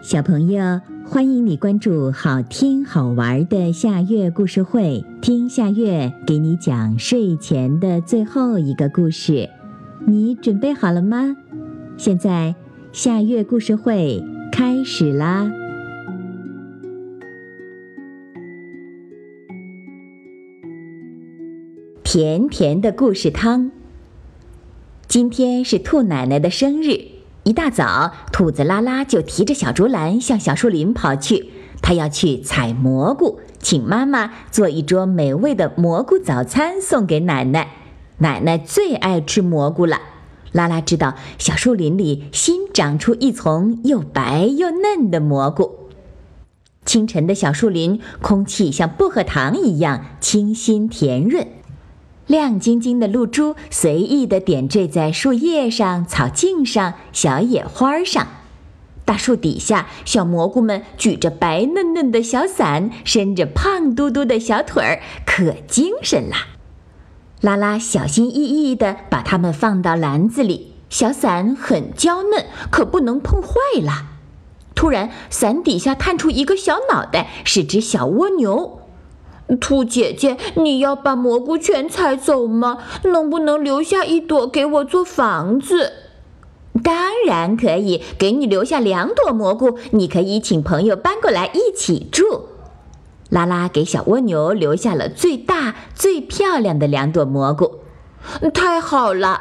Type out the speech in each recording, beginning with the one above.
小朋友，欢迎你关注好听好玩的夏月故事会，听夏月给你讲睡前的最后一个故事。你准备好了吗？现在夏月故事会开始啦！甜甜的故事汤。今天是兔奶奶的生日。一大早，兔子拉拉就提着小竹篮向小树林跑去。他要去采蘑菇，请妈妈做一桌美味的蘑菇早餐送给奶奶。奶奶最爱吃蘑菇了。拉拉知道小树林里新长出一丛又白又嫩的蘑菇。清晨的小树林，空气像薄荷糖一样清新甜润。亮晶晶的露珠随意地点缀在树叶上、草茎上、小野花上。大树底下，小蘑菇们举着白嫩嫩的小伞，伸着胖嘟嘟的小腿儿，可精神啦！拉拉小心翼翼地把它们放到篮子里，小伞很娇嫩，可不能碰坏了。突然，伞底下探出一个小脑袋，是只小蜗牛。兔姐姐，你要把蘑菇全采走吗？能不能留下一朵给我做房子？当然可以，给你留下两朵蘑菇，你可以请朋友搬过来一起住。拉拉给小蜗牛留下了最大、最漂亮的两朵蘑菇。太好了，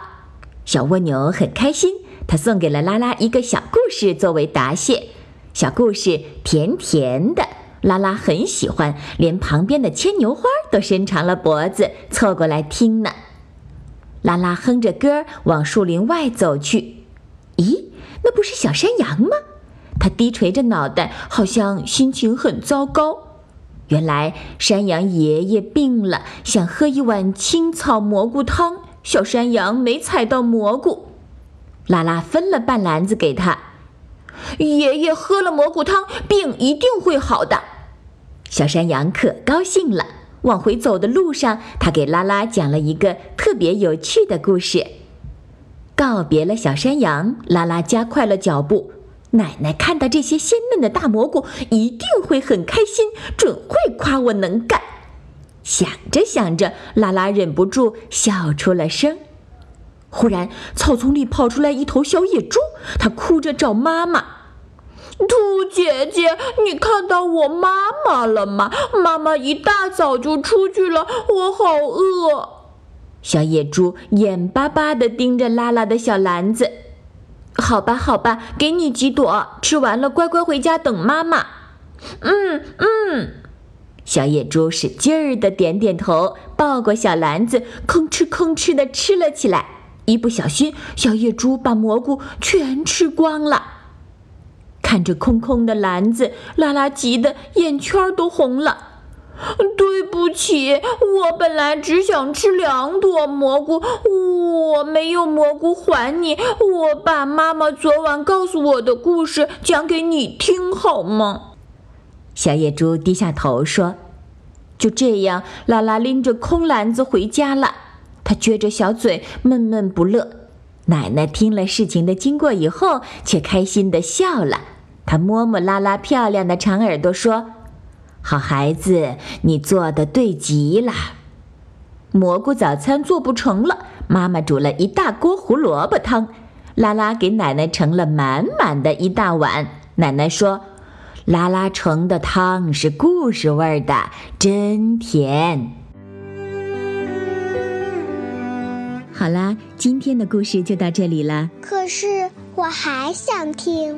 小蜗牛很开心，它送给了拉拉一个小故事作为答谢。小故事甜甜的。拉拉很喜欢，连旁边的牵牛花都伸长了脖子凑过来听呢。拉拉哼着歌往树林外走去。咦，那不是小山羊吗？它低垂着脑袋，好像心情很糟糕。原来山羊爷爷病了，想喝一碗青草蘑菇汤。小山羊没采到蘑菇，拉拉分了半篮子给他。爷爷喝了蘑菇汤，病一定会好的。小山羊可高兴了。往回走的路上，他给拉拉讲了一个特别有趣的故事。告别了小山羊，拉拉加快了脚步。奶奶看到这些鲜嫩的大蘑菇，一定会很开心，准会夸我能干。想着想着，拉拉忍不住笑出了声。忽然，草丛里跑出来一头小野猪，它哭着找妈妈。兔姐姐，你看到我妈妈了吗？妈妈一大早就出去了，我好饿。小野猪眼巴巴地盯着拉拉的小篮子。好吧，好吧，给你几朵，吃完了乖乖回家等妈妈。嗯嗯，小野猪使劲儿地点点头，抱过小篮子，吭哧吭哧地吃了起来。一不小心，小野猪把蘑菇全吃光了。看着空空的篮子，拉拉急得眼圈都红了。对不起，我本来只想吃两朵蘑菇，我没有蘑菇还你。我把妈妈昨晚告诉我的故事讲给你听好吗？小野猪低下头说：“就这样。”拉拉拎着空篮子回家了，他撅着小嘴，闷闷不乐。奶奶听了事情的经过以后，却开心的笑了。他摸摸拉拉漂亮的长耳朵，说：“好孩子，你做的对极了。蘑菇早餐做不成了，妈妈煮了一大锅胡萝卜汤，拉拉给奶奶盛了满满的一大碗。奶奶说，拉拉盛的汤是故事味儿的，真甜。”好啦，今天的故事就到这里了。可是我还想听。